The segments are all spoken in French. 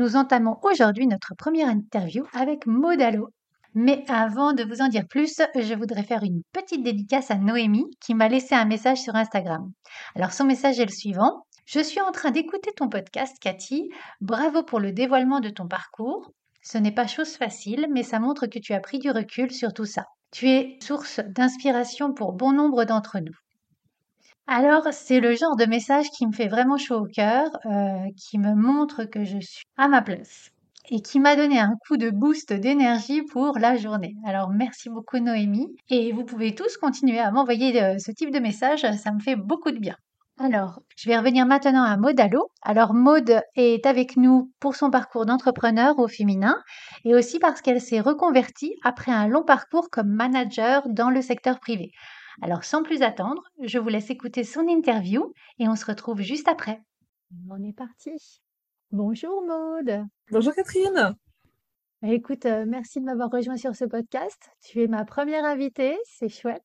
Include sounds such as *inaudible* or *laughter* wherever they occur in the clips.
Nous entamons aujourd'hui notre première interview avec Modalo. Mais avant de vous en dire plus, je voudrais faire une petite dédicace à Noémie qui m'a laissé un message sur Instagram. Alors son message est le suivant. Je suis en train d'écouter ton podcast, Cathy. Bravo pour le dévoilement de ton parcours. Ce n'est pas chose facile, mais ça montre que tu as pris du recul sur tout ça. Tu es source d'inspiration pour bon nombre d'entre nous. Alors, c'est le genre de message qui me fait vraiment chaud au cœur, euh, qui me montre que je suis à ma place et qui m'a donné un coup de boost d'énergie pour la journée. Alors, merci beaucoup Noémie. Et vous pouvez tous continuer à m'envoyer euh, ce type de message, ça me fait beaucoup de bien. Alors, je vais revenir maintenant à Maud Allo. Alors, Maud est avec nous pour son parcours d'entrepreneur au féminin et aussi parce qu'elle s'est reconvertie après un long parcours comme manager dans le secteur privé. Alors sans plus attendre, je vous laisse écouter son interview et on se retrouve juste après. On est parti. Bonjour Maude. Bonjour Catherine. Bah, écoute, euh, merci de m'avoir rejoint sur ce podcast. Tu es ma première invitée, c'est chouette.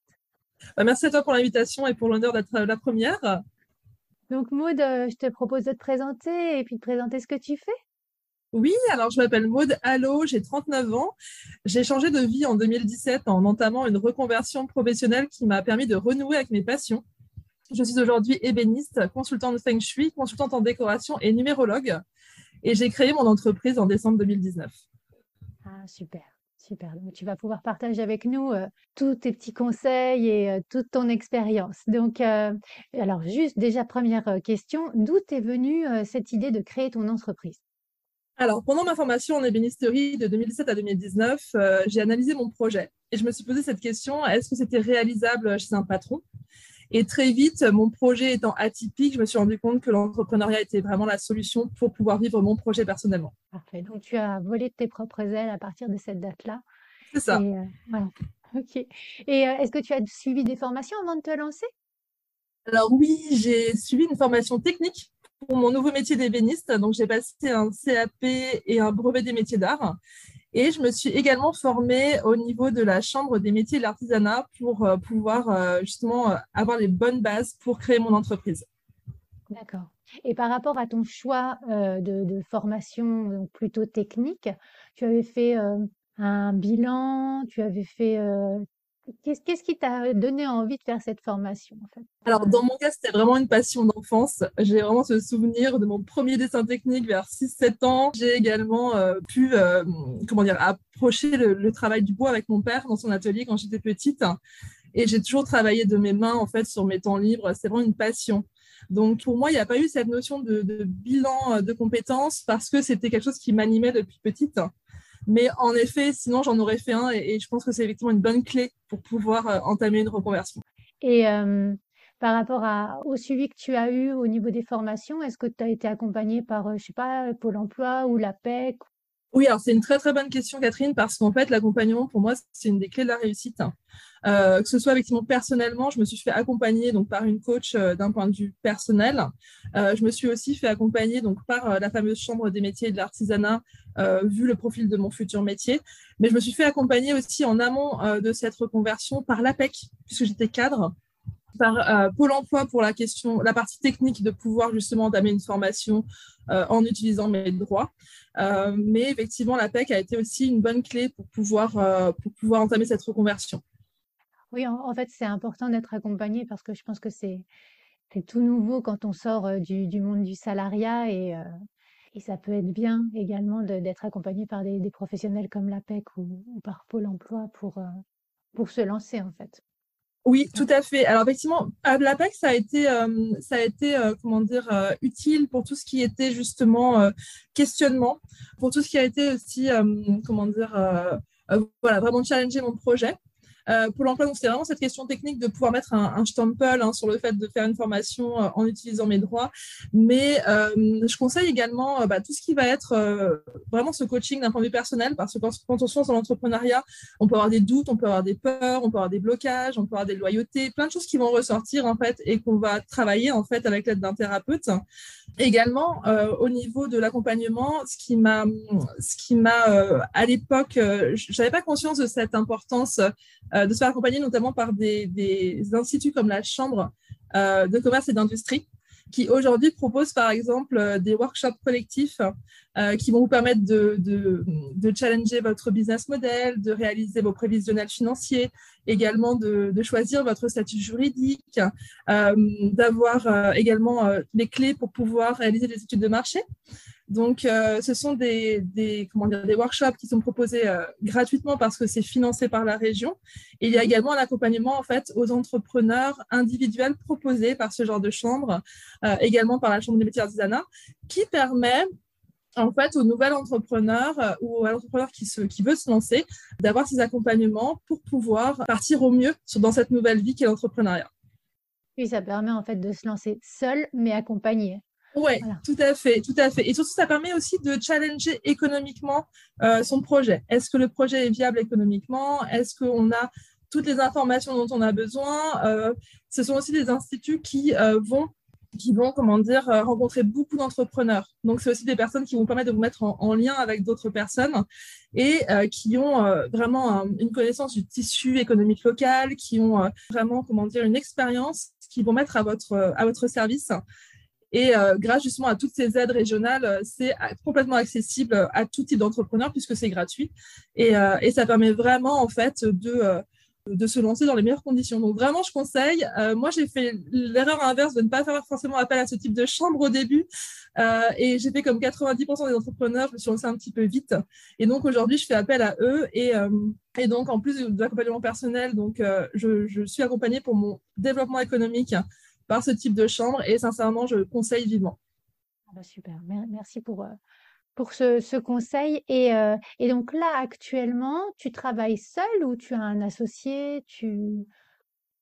Bah, merci à toi pour l'invitation et pour l'honneur d'être la première. Donc Maude, euh, je te propose de te présenter et puis de présenter ce que tu fais. Oui, alors je m'appelle Maude Allo, j'ai 39 ans. J'ai changé de vie en 2017 en entamant une reconversion professionnelle qui m'a permis de renouer avec mes passions. Je suis aujourd'hui ébéniste, consultante Feng Shui, consultante en décoration et numérologue. Et j'ai créé mon entreprise en décembre 2019. Ah, super. Super. Donc, tu vas pouvoir partager avec nous euh, tous tes petits conseils et euh, toute ton expérience. Donc, euh, alors, juste déjà, première question, d'où est venue cette idée de créer ton entreprise? Alors, pendant ma formation en ébénisterie de 2017 à 2019, euh, j'ai analysé mon projet et je me suis posé cette question, est-ce que c'était réalisable chez un patron? Et très vite, mon projet étant atypique, je me suis rendu compte que l'entrepreneuriat était vraiment la solution pour pouvoir vivre mon projet personnellement. Parfait. Donc, tu as volé de tes propres ailes à partir de cette date-là. C'est ça. Et, euh, OK. Et euh, est-ce que tu as suivi des formations avant de te lancer? Alors oui, j'ai suivi une formation technique pour mon nouveau métier d'ébéniste. Donc, j'ai passé un CAP et un brevet des métiers d'art. Et je me suis également formée au niveau de la Chambre des métiers de l'artisanat pour euh, pouvoir euh, justement euh, avoir les bonnes bases pour créer mon entreprise. D'accord. Et par rapport à ton choix de, formation plutôt technique, tu avais fait un bilan, tu avais fait Qu'est-ce qui t'a donné envie de faire cette formation Alors, dans mon cas, c'était vraiment une passion d'enfance. J'ai vraiment ce souvenir de mon premier dessin technique vers 6-7 ans. J'ai également euh, pu, euh, comment dire, approcher le, travail du bois avec mon père dans son atelier quand j'étais petite. Et j'ai toujours travaillé de mes mains, en fait, sur mes temps libres. C'est vraiment une passion. Donc, pour moi, il n'y a pas eu cette notion de bilan de compétences parce que c'était quelque chose qui m'animait depuis petite. Mais en effet, sinon, j'en aurais fait un et, je pense que c'est effectivement une bonne clé pour pouvoir euh, entamer une reconversion. Et euh, par rapport au suivi que tu as eu au niveau des formations, est-ce que tu as été accompagné par, euh, je sais pas, Pôle emploi ou l'APEC oui, alors c'est une très très bonne question, Catherine, parce qu'en fait, l'accompagnement, pour moi, c'est une des clés de la réussite. Euh, que ce soit effectivement personnellement, je me suis fait accompagner donc par une coach euh, d'un point de vue personnel. Euh, je me suis aussi fait accompagner donc par la fameuse chambre des métiers et de l'artisanat, vu le profil de mon futur métier. Mais je me suis fait accompagner aussi en amont de cette reconversion par l'APEC, puisque j'étais cadre par euh, Pôle emploi pour la question, la partie technique de pouvoir justement entamer une formation euh, en utilisant mes droits. Euh, mais effectivement, la PEC a été aussi une bonne clé pour pouvoir, pour pouvoir entamer cette reconversion. Oui, en, fait, c'est important d'être accompagné parce que je pense que c'est tout nouveau quand on sort du, monde du salariat et, et, ça peut être bien également d'être accompagné par des, professionnels comme la PEC ou, ou par Pôle emploi pour, pour se lancer en fait. Oui, tout à fait. Alors effectivement, l'APEC, ça a été, euh, ça a été euh, comment dire, euh, utile pour tout ce qui était justement questionnement, pour tout ce qui a été aussi, comment dire, voilà, vraiment challenger mon projet. Euh, pour l'emploi, c'est vraiment cette question technique de pouvoir mettre un, un stempel hein, sur le fait de faire une formation euh, en utilisant mes droits. Mais euh, je conseille également bah, tout ce qui va être vraiment ce coaching d'un point de vue personnel, parce que quand, quand on se lance dans l'entrepreneuriat, on peut avoir des doutes, on peut avoir des peurs, on peut avoir des blocages, on peut avoir des loyautés, plein de choses qui vont ressortir en fait et qu'on va travailler en fait avec l'aide d'un thérapeute. Également, au niveau de l'accompagnement, ce qui m'a, ce qui m'a à l'époque, j'avais pas conscience de cette importance euh, de se faire accompagner notamment par des, instituts comme la Chambre euh, de commerce et d'industrie qui aujourd'hui proposent par exemple euh, des workshops collectifs qui vont vous permettre de, challenger votre business model, de réaliser vos prévisionnels financiers, également de, choisir votre statut juridique, d'avoir également les clés pour pouvoir réaliser des études de marché. Donc, euh, ce sont des, comment dire, des workshops qui sont proposés euh, gratuitement parce que c'est financé par la région. Il y a également un accompagnement en fait aux entrepreneurs individuels proposés par ce genre de chambre, euh, également par la Chambre des métiers artisanat, qui permet en fait au nouvel entrepreneur ou à l'entrepreneur qui, se, qui veut se lancer d'avoir ces accompagnements pour pouvoir partir au mieux dans cette nouvelle vie qu'est l'entrepreneuriat. Oui, ça permet en fait de se lancer seul mais accompagné. Oui, tout à fait, tout à fait. Et surtout, ça permet aussi de challenger économiquement euh, son projet. Est-ce que le projet est viable économiquement? Est-ce qu'on a toutes les informations dont on a besoin? Euh, Ce sont aussi des instituts qui euh, vont qui vont, comment dire, rencontrer beaucoup d'entrepreneurs. Donc, c'est aussi des personnes qui vont permettre de vous mettre en, lien avec d'autres personnes et qui ont vraiment une connaissance du tissu économique local, qui ont vraiment, comment dire, une expérience qui vont mettre à votre, à votre service et euh, grâce justement à toutes ces aides régionales, euh, c'est complètement accessible à tout type d'entrepreneur puisque c'est gratuit. Et, euh, et, ça permet vraiment en fait de, de se lancer dans les meilleures conditions. Donc vraiment, je conseille. moi, j'ai fait l'erreur inverse de ne pas faire forcément appel à ce type de chambre au début. et j'ai fait comme 90% des entrepreneurs, je me suis lancée un petit peu vite. Et donc aujourd'hui, je fais appel à eux. Et, et donc, en plus de l'accompagnement personnel, donc, je, suis accompagnée pour mon développement économique par ce type de chambre et sincèrement, je conseille vivement. Ah bah, super, merci pour, euh, pour ce, conseil. Et, euh, et, donc là, actuellement, tu travailles seul ou tu as un associé? Tu...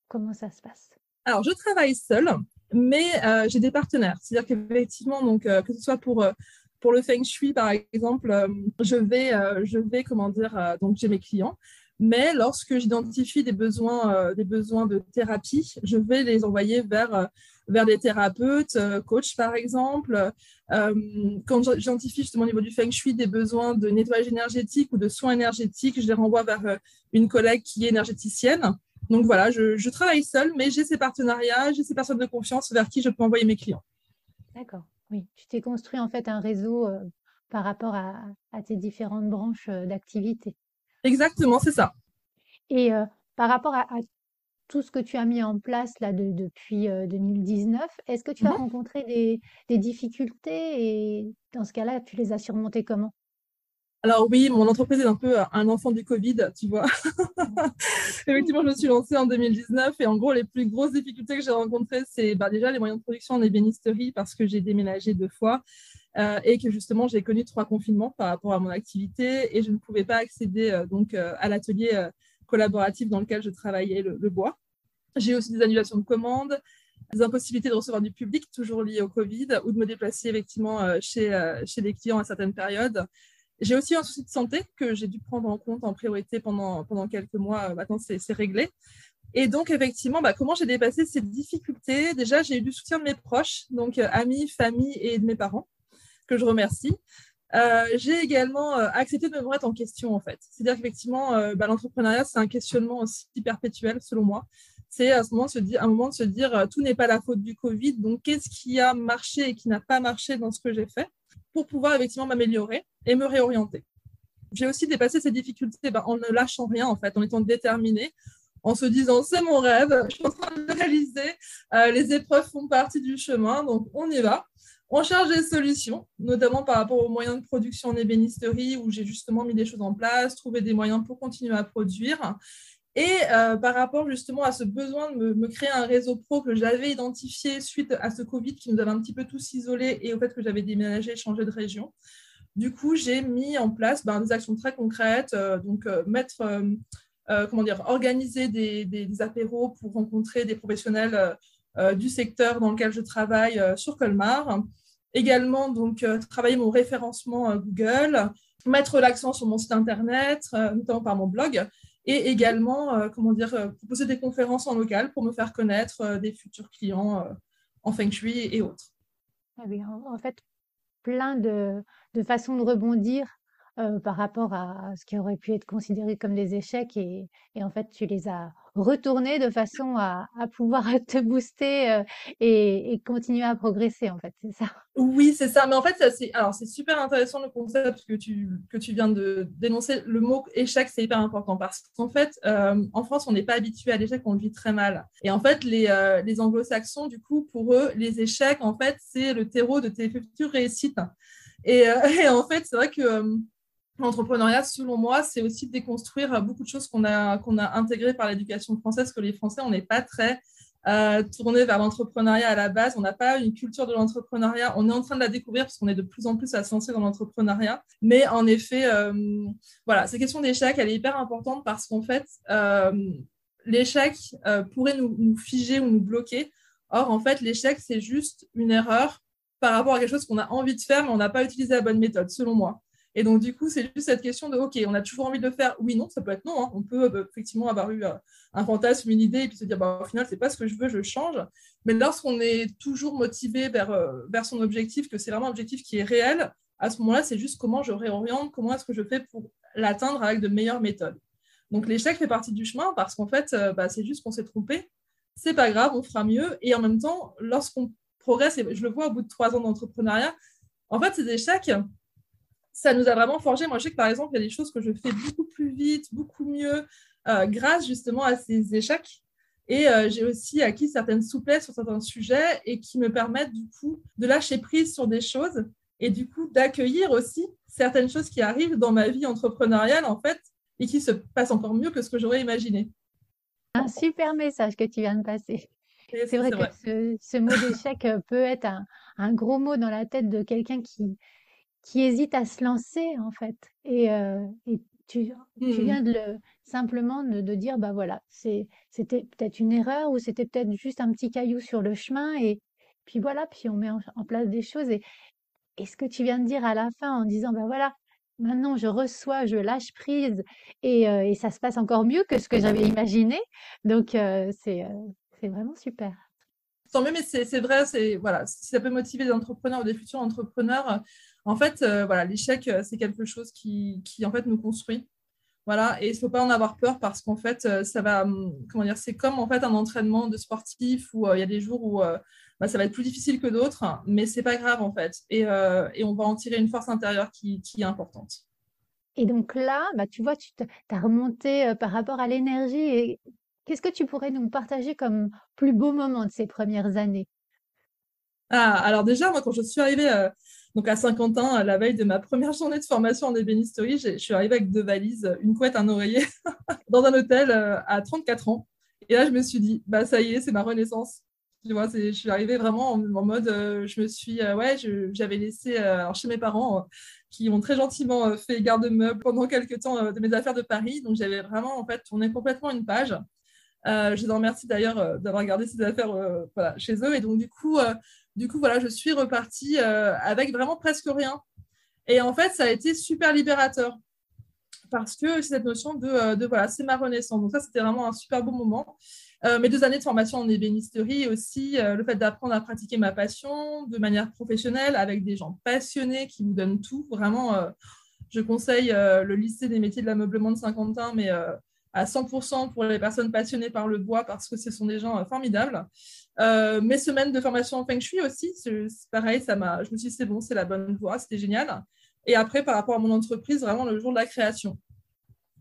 Comment ça se passe? Alors, je travaille seule, mais euh, j'ai des partenaires. C'est-à-dire qu'effectivement, donc, que ce soit pour pour le feng shui, par exemple, je vais, je vais, comment dire, donc j'ai mes clients, mais lorsque j'identifie des besoins, euh, des besoins de thérapie, je vais les envoyer vers, euh, vers des thérapeutes, euh, coachs par exemple. quand j'identifie justement au niveau du feng shui des besoins de nettoyage énergétique ou de soins énergétiques, je les renvoie vers une collègue qui est énergéticienne. Donc voilà, je, travaille seule, mais j'ai ces partenariats, j'ai ces personnes de confiance vers qui je peux envoyer mes clients. D'accord, oui. Tu t'es construit en fait un réseau par rapport à, à tes différentes branches d'activité. Exactement, c'est ça. Et par rapport à, tout ce que tu as mis en place là depuis 2019, est-ce que tu as mmh rencontré des, des difficultés et dans ce cas-là, tu les as surmontées comment? Alors oui, mon entreprise est un peu un enfant du Covid, tu vois. *laughs* Effectivement, je me suis lancée en 2019 et en gros, les plus grosses difficultés que j'ai rencontrées, c'est bah, déjà les moyens de production en ébénisterie parce que j'ai déménagé deux fois euh, et que justement, j'ai connu trois confinements par rapport à mon activité et je ne pouvais pas accéder euh, donc euh, à l'atelier collaboratif dans lequel je travaillais le, bois. J'ai aussi des annulations de commandes, des impossibilités de recevoir du public, toujours liées au Covid, ou de me déplacer effectivement chez, chez les clients à certaines périodes. J'ai aussi un souci de santé que j'ai dû prendre en compte en priorité pendant, pendant quelques mois. Euh, maintenant, c'est réglé. Et donc, effectivement, bah, comment j'ai dépassé ces difficultés? Déjà, j'ai eu du soutien de mes proches, donc euh, amis, famille et de mes parents, que je remercie. Euh, j'ai également accepté de me remettre en question, en fait. C'est-à-dire qu'effectivement, bah, l'entrepreneuriat, c'est un questionnement aussi perpétuel, selon moi. C'est à ce moment, un moment de se dire, tout n'est pas la faute du Covid, donc qu'est-ce qui a marché et qui n'a pas marché dans ce que j'ai fait pour pouvoir effectivement m'améliorer et me réorienter. J'ai aussi dépassé ces difficultés ben, en ne lâchant rien, en fait, en étant déterminée, en se disant c'est mon rêve, je suis en train de le réaliser, euh, les épreuves font partie du chemin, donc on y va. On cherche des solutions, notamment par rapport aux moyens de production en ébénisterie, où j'ai justement mis des choses en place, trouvé des moyens pour continuer à produire. Et euh, par rapport justement à ce besoin de me, créer un réseau pro que j'avais identifié suite à ce Covid qui nous avait un petit peu tous isolés et au fait que j'avais déménagé, changé de région, du coup, j'ai mis en place ben, des actions très concrètes, euh, donc euh, mettre comment dire, organiser des, apéros pour rencontrer des professionnels du secteur dans lequel je travaille sur Colmar. Également, donc, travailler mon référencement Google, mettre l'accent sur mon site internet, notamment par mon blog, et également, comment dire, proposer des conférences en local pour me faire connaître des futurs clients en feng shui et autres. Ah en fait, plein de, de façons de rebondir euh, par rapport à ce qui aurait pu être considéré comme des échecs et, en fait tu les as retournés de façon à, pouvoir *laughs* te booster euh, et, continuer à progresser en fait c'est ça? Oui c'est ça mais en fait c'est alors c'est super intéressant le concept que tu que tu viens de dénoncer. Le mot échec c'est hyper important parce qu'en fait euh, en France on n'est pas habitué à l'échec on le vit très mal. Et en fait les, les anglo-saxons du coup pour eux les échecs en fait c'est le terreau de tes futures réussites. Et, *laughs* et en fait c'est vrai que L'entrepreneuriat, selon moi, c'est aussi déconstruire beaucoup de choses qu'on a, a intégrées par l'éducation française, que les Français, on n'est pas très euh, tournés vers l'entrepreneuriat à la base. On n'a pas une culture de l'entrepreneuriat. On est en train de la découvrir parce qu'on est de plus en plus à se lancer dans l'entrepreneuriat. Mais en effet, euh, voilà, cette question d'échec, elle est hyper importante parce qu'en fait, euh, l'échec euh, pourrait nous, nous, figer ou nous bloquer. Or, en fait, l'échec, c'est juste une erreur par rapport à quelque chose qu'on a envie de faire, mais on n'a pas utilisé la bonne méthode, selon moi. Et donc, du coup, c'est juste cette question de, OK, on a toujours envie de le faire. Oui, non, ça peut être non. Hein. On peut euh, effectivement avoir eu euh, un fantasme, une idée, et puis se dire, bah, au final, c'est pas ce que je veux, je change. Mais lorsqu'on est toujours motivé vers, euh, vers son objectif, que c'est vraiment un objectif qui est réel, à ce moment-là, c'est juste comment je réoriente, comment est-ce que je fais pour l'atteindre avec de meilleures méthodes. Donc, l'échec fait partie du chemin parce qu'en fait, bah, c'est juste qu'on s'est trompé. C'est pas grave, on fera mieux. Et en même temps, lorsqu'on progresse, et je le vois au bout de trois ans d'entrepreneuriat, en fait, ces échecs, ça nous a vraiment forgé. Moi, je sais que par exemple, il y a des choses que je fais beaucoup plus vite, beaucoup mieux, euh, grâce justement à ces échecs. Et euh, j'ai aussi acquis certaines souplesses sur certains sujets et qui me permettent du coup de lâcher prise sur des choses et du coup d'accueillir aussi certaines choses qui arrivent dans ma vie entrepreneuriale en fait et qui se passent encore mieux que ce que j'aurais imaginé. Un super message que tu viens de passer. C'est vrai, que Ce, mot d'échec peut être un, gros mot dans la tête de quelqu'un qui, qui hésite à se lancer en fait. Et, euh, et tu, tu, mmh. viens de le, simplement de, de dire, bah voilà, c'était peut-être une erreur ou c'était peut-être juste un petit caillou sur le chemin et puis voilà, puis on met en, place des choses. Et, et, ce que tu viens de dire à la fin en disant, bah voilà, maintenant je reçois, je lâche prise et, euh, et ça se passe encore mieux que ce que j'avais imaginé. Donc euh, c'est vraiment super. Tant mieux, mais c'est vrai, c'est voilà, si ça peut motiver des entrepreneurs ou des futurs entrepreneurs, en fait, euh, voilà, l'échec, euh, c'est quelque chose qui, en fait nous construit. Voilà, et il ne faut pas en avoir peur parce qu'en fait, euh, ça va, hum, comment dire, c'est comme en fait un entraînement de sportif où il y a des jours où bah, ça va être plus difficile que d'autres, mais c'est pas grave en fait. Et, on va en tirer une force intérieure qui, est importante. Et donc là, bah, tu vois, tu as remonté par rapport à l'énergie. Et qu'est-ce que tu pourrais nous partager comme plus beau moment de ces premières années? Ah, alors déjà, moi, quand je suis arrivée donc à Saint-Quentin, la veille de ma première journée de formation en ébénisterie, je suis arrivée avec deux valises, une couette, un oreiller, *laughs* dans un hôtel euh, à 34 ans. Et là, je me suis dit, bah ça y est, c'est ma renaissance. Tu vois, je suis arrivée vraiment en, mode, euh, je me suis, euh, ouais, j'avais laissé chez mes parents qui ont très gentiment fait garde-meuble pendant quelques temps de mes affaires de Paris. Donc j'avais vraiment en fait tourné complètement une page. je les remercie d'ailleurs d'avoir gardé ces affaires chez eux. Et donc du coup, du coup, voilà, je suis repartie euh, avec vraiment presque rien. Et en fait, ça a été super libérateur parce que cette notion de, euh, voilà, c'est ma renaissance. Donc ça, c'était vraiment un super beau moment. Euh, mes deux années de formation en ébénisterie aussi, le fait d'apprendre à pratiquer ma passion de manière professionnelle avec des gens passionnés qui vous donnent tout. Vraiment, je conseille le lycée des métiers de l'ameublement de Saint-Quentin, mais à 100% pour les personnes passionnées par le bois parce que ce sont des gens formidables. Euh, mes semaines de formation en Feng Shui aussi, c'est pareil, ça m'a, je me suis dit c'est bon, c'est la bonne voie, c'était génial. Et après, par rapport à mon entreprise, vraiment le jour de la création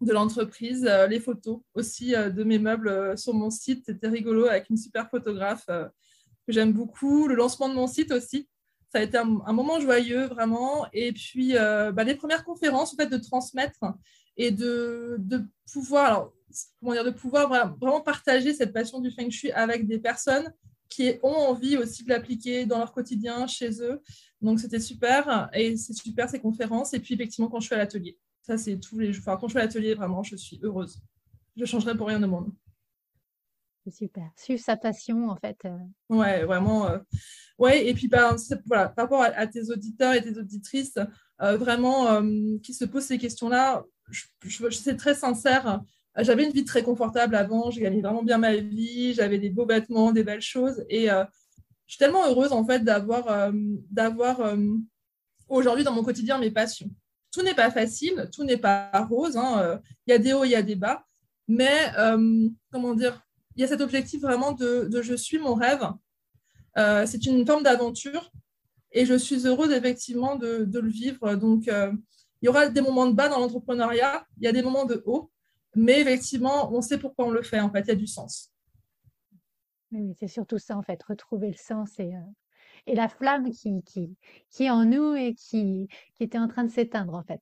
de l'entreprise, euh, les photos aussi euh, de mes meubles sur mon site, c'était rigolo avec une super photographe que j'aime beaucoup. Le lancement de mon site aussi, ça a été un, moment joyeux vraiment. Et puis bah, les premières conférences, en fait, de transmettre et de, de pouvoir, comment dire, de pouvoir vraiment partager cette passion du feng shui avec des personnes qui ont envie aussi de l'appliquer dans leur quotidien, chez eux. Donc, c'était super. Et c'est super ces conférences. Et puis, effectivement, quand je suis à l'atelier. Ça, c'est tous les jours. Enfin, quand je suis à l'atelier, vraiment, je suis heureuse. je changerais pour rien au monde. Super. Suivre sa passion, en fait. Euh. Ouais, vraiment. Ouais, et puis par, voilà, par rapport à, tes auditeurs et tes auditrices, vraiment, qui se posent ces questions-là, je, je, je suis très sincère. J'avais une vie très confortable avant, j'ai gagné vraiment bien ma vie, j'avais des beaux vêtements, des belles choses. Et je suis tellement heureuse, en fait, d'avoir, d'avoir aujourd'hui dans mon quotidien mes passions. Tout n'est pas facile, tout n'est pas rose. Hein, il y a des hauts, il y a des bas. Mais, comment dire, il y a cet objectif vraiment de, je suis mon rêve. Euh, c'est une forme d'aventure et je suis heureuse effectivement de, le vivre. Donc, euh, il y aura des moments de bas dans l'entrepreneuriat, il y a des moments de haut, mais effectivement, on sait pourquoi on le fait. En fait, il y a du sens. Oui, c'est surtout ça, en fait, retrouver le sens et, euh, et la flamme qui, qui, qui, est en nous et qui, qui était en train de s'éteindre, en fait.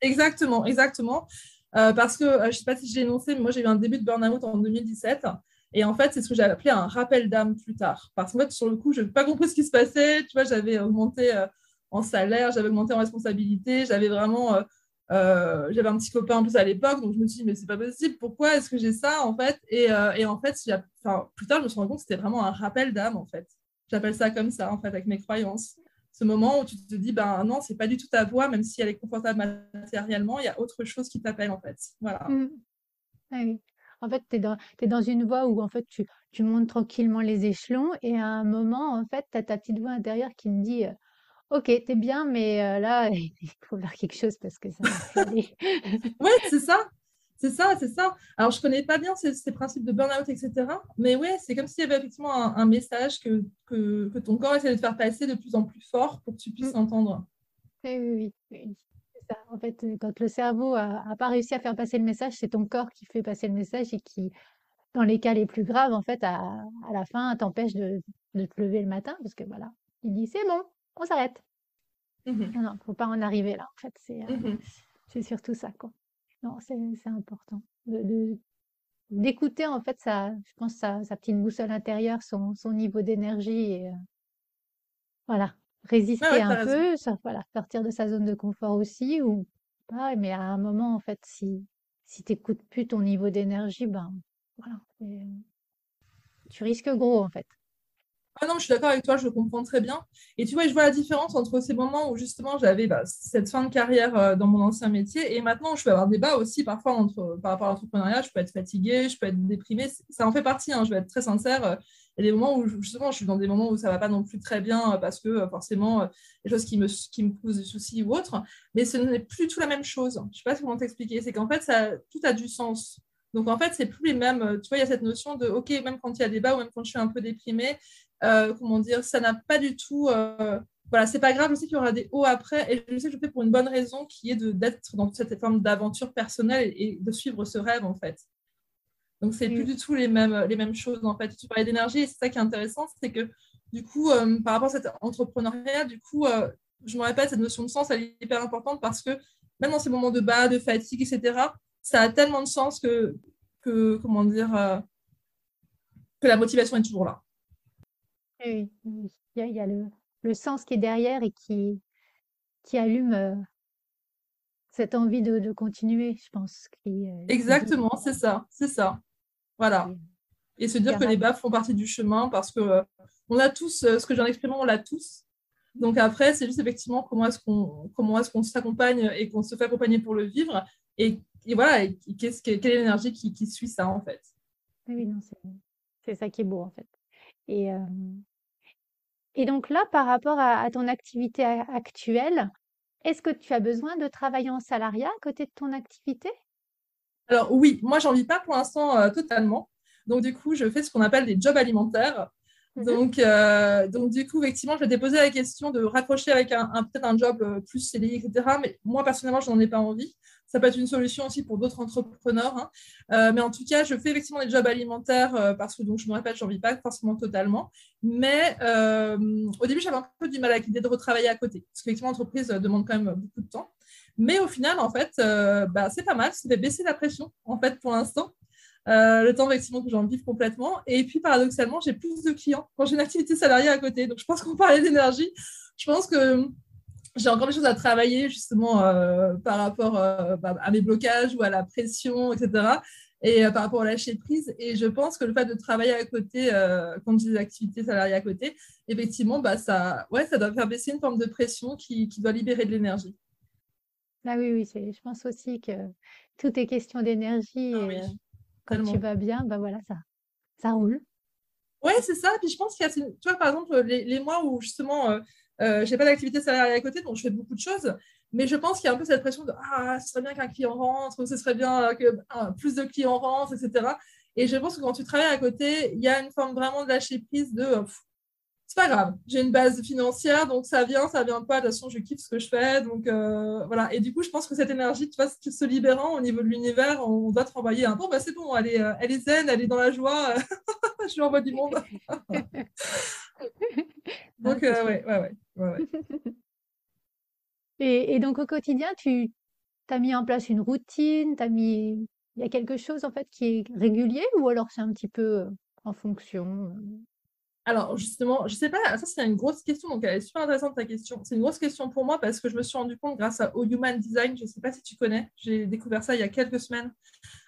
Exactement, exactement. parce que, je ne sais pas si j'ai énoncé, mais moi, j'ai eu un début de burn-out en 2017. Et en fait, c'est ce que j'ai appelé un rappel d'âme plus tard. Parce qu'en fait, sur le coup, je n'ai pas compris ce qui se passait. Tu vois, j'avais augmenté euh, en salaire, j'avais augmenté en responsabilité, j'avais vraiment. Euh, euh, j'avais un petit copain en plus à l'époque, donc je me suis dit, mais c'est pas possible, pourquoi est-ce que j'ai ça en fait? Et, et, en fait, plus tard, je me suis rendu compte que c'était vraiment un rappel d'âme en fait. J'appelle ça comme ça en fait, avec mes croyances. Ce moment où tu te dis, ben non, c'est pas du tout ta voix, même si elle est confortable matériellement, il y a autre chose qui t'appelle en fait. Voilà. Mmh. Ah. En fait, tu es dans, une voie où en fait tu, tu montes tranquillement les échelons et à un moment, en fait, tu as ta petite voix intérieure qui te dit Ok, t'es bien, mais euh, là, *laughs* il faut faire quelque chose parce que ça aller. ouais, c'est ça. C'est ça, c'est ça. Alors, je connais pas bien ces, principes de burn-out, etc. Mais ouais, c'est comme s'il y avait effectivement un, message que, que, que, ton corps essaie de te faire passer de plus en plus fort pour que tu puisses mmh. entendre. Oui, oui, oui. En fait, quand le cerveau a, pas réussi à faire passer le message, c'est ton corps qui fait passer le message et qui, dans les cas les plus graves, en fait, à, la fin, t'empêche de, de te lever le matin parce que voilà, il dit c'est bon, on s'arrête. Mmh non, non, faut pas en arriver là. En fait, c'est euh, mmh surtout ça, quoi. Non, c'est important de, d'écouter en fait sa, je pense sa, sa petite boussole intérieure, son, son niveau d'énergie et euh, voilà, Résister un peu, ça, voilà, sortir de sa zone de confort aussi, ou pas, mais à un moment, en fait, si, si tu n'écoutes plus ton niveau d'énergie, ben voilà, tu risques gros, en fait. Ah non, je suis d'accord avec toi, je comprends très bien. Et tu vois, je vois la différence entre ces moments où justement j'avais bah, cette fin de carrière euh, dans mon ancien métier et maintenant je peux avoir des bas aussi parfois entre, par rapport à l'entrepreneuriat. Je peux être fatiguée, je peux être déprimée. Ça en fait partie, hein, je vais être très sincère. Euh, il y a des moments où justement je suis dans des moments où ça ne va pas non plus très bien euh, parce que forcément, des choses qui me, qui me posent des soucis ou autres. Mais ce n'est plus tout la même chose. Je ne sais pas comment t'expliquer. C'est qu'en fait, tout a du sens. Donc en fait, c'est plus les mêmes. Tu vois, il y a cette notion de OK, même quand il y a des bas ou même quand je suis un peu déprimée, euh, comment dire, ça n'a pas du tout. Euh, voilà, c'est pas grave, je sais qu'il y aura des hauts après, et je sais que je le fais pour une bonne raison, qui est d'être dans cette forme d'aventure personnelle et, de suivre ce rêve, en fait. Donc, c'est plus du tout les mêmes, les mêmes choses, en fait. Tu parlais d'énergie, et c'est ça qui est intéressant, c'est que, du coup, euh, par rapport à cet entrepreneuriat, du coup, je me répète, cette notion de sens, elle est hyper importante parce que, même dans ces moments de bas, de fatigue, etc., ça a tellement de sens que, que comment dire, que la motivation est toujours là. Il y a, le, sens qui est derrière et qui, qui allume euh, cette envie de, continuer, je pense. Euh, Exactement, c'est ça, c'est ça. Voilà. Et se dire que les baffes font partie du chemin parce que euh, on a tous, ce que j'en exprimé, on l'a tous. Donc après, c'est juste effectivement comment est-ce qu'on comment est-ce qu'on s'accompagne et qu'on se fait accompagner pour le vivre. Et, voilà, qu'est-ce quelle est l'énergie qui, qui, suit ça en fait. Oui, non, c'est ça qui est beau en fait. Et, et donc là, par rapport à, ton activité actuelle, est-ce que tu as besoin de travailler en salariat à côté de ton activité? Alors oui, moi j'en vis pas pour l'instant euh, totalement. Donc du coup, je fais ce qu'on appelle des jobs alimentaires. Mmh donc, euh, donc, du coup, effectivement, je vais poser la question de raccrocher avec un, peut-être un job euh, plus CDI, etc. Mais moi, personnellement, je n'en ai pas envie. Ça peut être une solution aussi pour d'autres entrepreneurs. Hein. Euh, mais en tout cas, je fais effectivement des jobs alimentaires parce que, donc, je me répète, je n'en vis pas forcément totalement. Mais au début, j'avais un peu du mal à l'idée de retravailler à côté. Parce qu'effectivement, l'entreprise demande quand même beaucoup de temps. Mais au final, en fait, bah, c'est pas mal. Ça fait baisser la pression, en fait, pour l'instant. Euh, le temps effectivement que j'en vive complètement. Et puis paradoxalement, j'ai plus de clients quand j'ai une activité salariée à côté. Donc je pense qu'on parlait d'énergie. Je pense que j'ai encore des choses à travailler justement euh, par rapport euh, bah, à mes blocages ou à la pression, etc. et par rapport au lâcher prise. Et je pense que le fait de travailler à côté, quand j'ai des activités salariées à côté, effectivement, bah, ça, ouais, ça doit faire baisser une forme de pression qui, qui doit libérer de l'énergie. Ah oui, oui, je pense aussi que tout est question d'énergie ah et quand tu vas bien, bah voilà, ça, ça roule. Oui, c'est ça. Puis je pense qu'il y a, tu vois, par exemple, les, mois où justement, euh, je n'ai pas d'activité salariée à côté, donc je fais beaucoup de choses. Mais je pense qu'il y a un peu cette pression de Ah, ce serait bien qu'un client rentre, ce serait bien que plus de clients rentrent, etc. Et je pense que quand tu travailles à côté, il y a une forme vraiment de lâcher prise de c'est pas grave, j'ai une base financière, donc ça vient, ça vient pas, de toute façon, je kiffe ce que je fais. Donc euh, voilà. Et du coup, je pense que cette énergie, tu vois, se libérant au niveau de l'univers, on doit te renvoyer un bon, bah, c'est bon, elle est, euh, elle est zen, elle est dans la joie, *laughs* je suis en voie du monde. *laughs* donc, euh, ouais, ouais, ouais, *laughs* Et, et, donc au quotidien, tu as mis en place une routine, as mis... il y a quelque chose en fait qui est régulier ou alors c'est un petit peu en fonction alors, justement, je sais pas, ça c'est une grosse question, donc elle est super intéressante ta question. C'est une grosse question pour moi parce que je me suis rendu compte grâce au Human Design, je ne sais pas si tu connais, j'ai découvert ça il y a quelques semaines.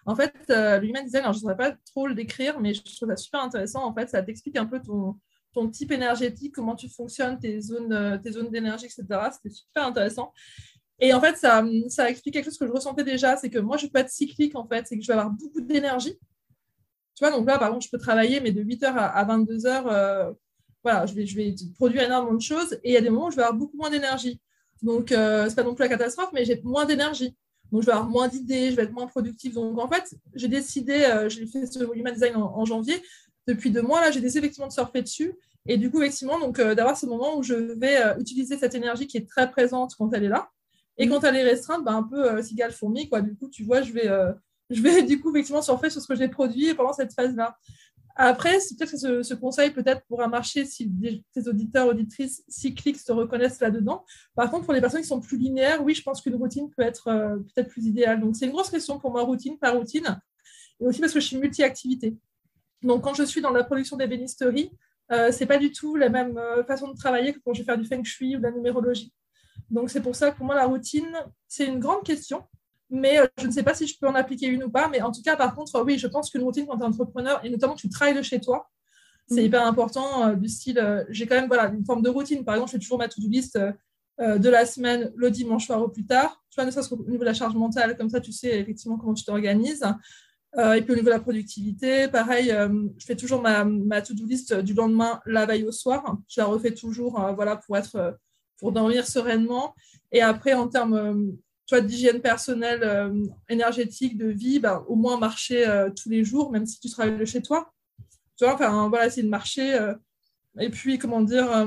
En fait, euh, le Human Design, alors je ne saurais pas trop le décrire, mais je trouve ça super intéressant. En fait, ça t'explique un peu ton, ton type énergétique, comment tu fonctionnes, tes zones, euh, tes zones d'énergie, etc. C'était super intéressant. Et en fait, ça, ça explique quelque chose que je ressentais déjà, c'est que moi, je peux être cyclique, en fait, c'est que je vais avoir beaucoup d'énergie tu vois, donc là, par exemple, je peux travailler, mais de 8h à, 22h, euh, voilà, je vais, je vais produire énormément de choses. Et il y a des moments où je vais avoir beaucoup moins d'énergie. Donc, euh, ce n'est pas non plus la catastrophe, mais j'ai moins d'énergie. Donc, je vais avoir moins d'idées, je vais être moins productive. Donc, en fait, j'ai décidé, euh, j'ai fait ce Human Design en, janvier. Depuis deux mois, là, j'ai décidé effectivement de surfer dessus. Et du coup, effectivement, donc d'avoir ce moment où je vais utiliser cette énergie qui est très présente quand elle est là. Et mmh. quand elle est restreinte, bah, un peu cigale fourmi, quoi. Du coup, tu vois, je vais *laughs* je vais du coup effectivement surfer sur ce que j'ai produit pendant cette phase-là. Après, c'est peut-être que ce, conseil peut-être pourra marcher si des, auditeurs, auditrices cycliques se reconnaissent là-dedans. Par contre, pour les personnes qui sont plus linéaires, oui, je pense qu'une routine peut être euh, peut-être plus idéale. Donc, c'est une grosse question pour moi, routine par routine. Et aussi parce que je suis multi-activité. Donc, quand je suis dans la production d'ébénisterie, euh, ce n'est pas du tout la même euh, façon de travailler que quand je vais faire du feng shui ou de la numérologie. Donc, c'est pour ça que pour moi, la routine, c'est une grande question mais euh, je ne sais pas si je peux en appliquer une ou pas. Mais en tout cas, par contre, oui, je pense qu'une routine quand tu es entrepreneur, et notamment que tu travailles de chez toi, c'est mm. hyper important, euh, du style, euh, j'ai quand même voilà, une forme de routine. Par exemple, je fais toujours ma to-do list de la semaine, le dimanche soir au plus tard. Tu vois, ne serait-ce qu'au niveau de la charge mentale, comme ça, tu sais effectivement comment tu t'organises. Et puis au niveau de la productivité, pareil, je fais toujours ma, ma to-do list du lendemain, la veille au soir. Je la refais toujours voilà, pour, être, pour dormir sereinement. Et après, en termes d'hygiène personnelle, euh, énergétique, de vie, bah, au moins marcher euh, tous les jours, même si tu travailles de chez toi. Tu vois, enfin, voilà, essayer de marcher. Euh, et puis, comment dire,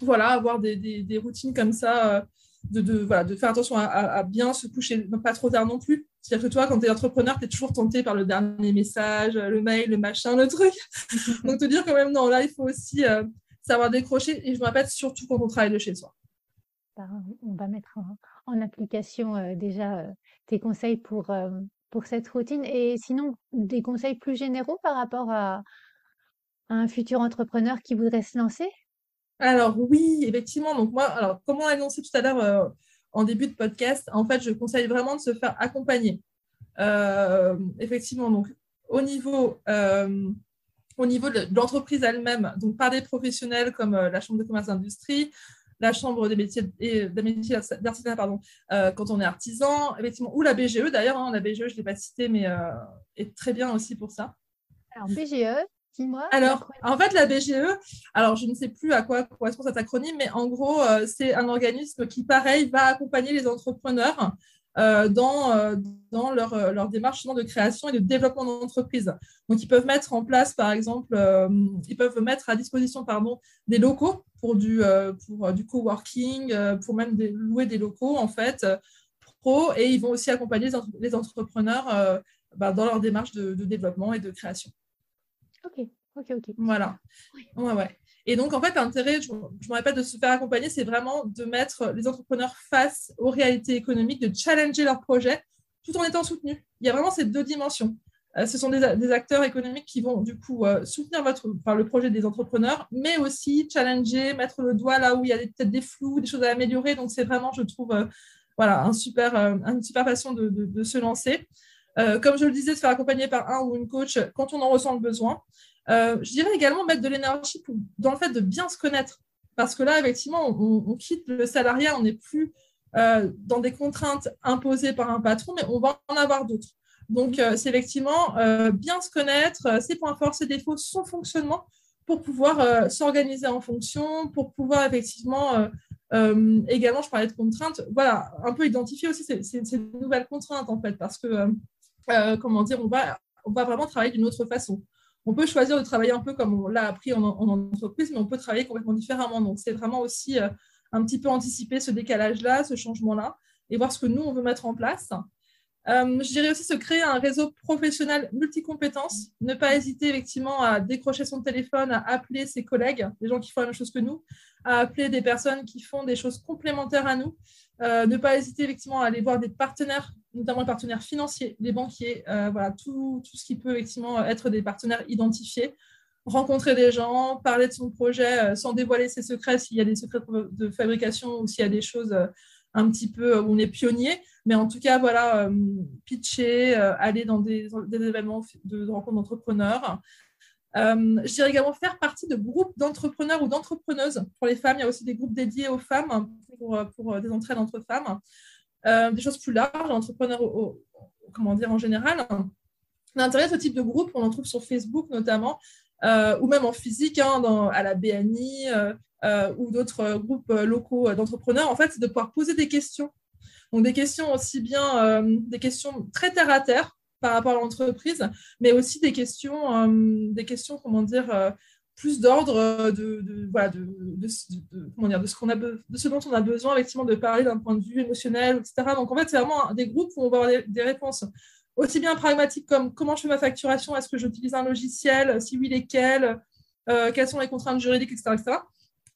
voilà, avoir des, des, routines comme ça, de, voilà, de faire attention à, bien se coucher, pas trop tard non plus. C'est-à-dire que toi, quand tu es entrepreneur, tu es toujours tenté par le dernier message, le mail, le machin, le truc. *laughs* Donc, te dire quand même, non, là, il faut aussi savoir décrocher. Et je me répète, surtout quand on travaille de chez soi. Bah, on va mettre en, application déjà tes conseils pour, pour cette routine. Et sinon, des conseils plus généraux par rapport à, un futur entrepreneur qui voudrait se lancer? Alors oui, effectivement. Donc moi, alors comme on l'a annoncé tout à l'heure en début de podcast, en fait, je conseille vraiment de se faire accompagner. effectivement, donc au niveau au niveau de l'entreprise elle-même, donc par des professionnels comme la Chambre de commerce d'industrie, la Chambre des métiers, d'artisanat pardon, euh, quand on est artisan, effectivement, ou la BGE d'ailleurs. Hein, la BGE, je ne l'ai pas citée, mais euh, est très bien aussi pour ça. Alors, BGE, dis-moi. Alors, en fait, la BGE, alors je ne sais plus à quoi correspond cet acronyme, mais en gros, euh, c'est un organisme qui, pareil, va accompagner les entrepreneurs euh, dans, euh, dans leur, leur, démarche de création et de développement d'entreprise. Donc, ils peuvent mettre en place, par exemple, ils peuvent mettre à disposition pardon, des locaux pour du, pour, du coworking, pour même louer des locaux, en fait, pro, et ils vont aussi accompagner les, entrepreneurs bah, dans leur démarche de, de, développement et de création. Ok, ok, ok. Voilà. Ouais, ouais. Et donc, en fait, l'intérêt, je, me répète, de se faire accompagner, c'est vraiment de mettre les entrepreneurs face aux réalités économiques, de challenger leurs projets tout en étant soutenus. Il y a vraiment ces deux dimensions. Euh, ce sont des, acteurs économiques qui vont du coup euh, soutenir votre, le projet des entrepreneurs, mais aussi challenger, mettre le doigt là où il y a peut-être des flous, des choses à améliorer. Donc, c'est vraiment, je trouve, euh, voilà, un super, une super façon de, se lancer. Comme je le disais, se faire accompagner par un ou une coach quand on en ressent le besoin. je dirais également mettre de l'énergie dans le fait de bien se connaître. Parce que là, effectivement, on, quitte le salariat, on n'est plus dans des contraintes imposées par un patron, mais on va en avoir d'autres. Donc, c'est effectivement bien se connaître, ses points forts, ses défauts, son fonctionnement, pour pouvoir s'organiser en fonction, pour pouvoir effectivement euh, également, je parlais de contraintes. Voilà, un peu identifier aussi ces, nouvelles contraintes, en fait, parce que, euh, euh, comment dire, on va, on va vraiment travailler d'une autre façon. On peut choisir de travailler un peu comme on l'a appris en, en, entreprise, mais on peut travailler complètement différemment. Donc, c'est vraiment aussi un petit peu anticiper ce décalage-là, ce changement-là, et voir ce que nous, on veut mettre en place. Euh, je dirais aussi se créer un réseau professionnel multicompétences, ne pas hésiter effectivement à décrocher son téléphone, à appeler ses collègues, des gens qui font la même chose que nous, à appeler des personnes qui font des choses complémentaires à nous, euh, ne pas hésiter effectivement à aller voir des partenaires, notamment les partenaires financiers, les banquiers, euh, voilà, tout, tout, ce qui peut effectivement être des partenaires identifiés, rencontrer des gens, parler de son projet sans dévoiler ses secrets s'il y a des secrets de fabrication ou s'il y a des choses un petit peu où on est pionnier. Mais en tout cas, voilà, euh, pitcher, euh, aller dans des, événements de, rencontres d'entrepreneurs. Euh, je dirais également faire partie de groupes d'entrepreneurs ou d'entrepreneuses. Pour les femmes, il y a aussi des groupes dédiés aux femmes pour, pour des entraides entre femmes. Des choses plus larges, entrepreneurs comment dire, en général. L'intérêt de ce type de groupe, on en trouve sur Facebook notamment, ou même en physique, hein, à la BNI ou d'autres groupes locaux d'entrepreneurs, en fait, c'est de pouvoir poser des questions donc des questions aussi bien euh, des questions très terre à terre par rapport à l'entreprise, mais aussi des questions, euh, des questions comment dire, euh, plus d'ordre de, de, voilà, de, comment dire, de, ce qu'on a de ce dont on a besoin effectivement de parler d'un point de vue émotionnel, etc. Donc en fait, c'est vraiment des groupes où on va avoir des, réponses aussi bien pragmatiques comme comment je fais ma facturation, est-ce que j'utilise un logiciel, si oui, lesquels, quelles sont les contraintes juridiques, etc. etc.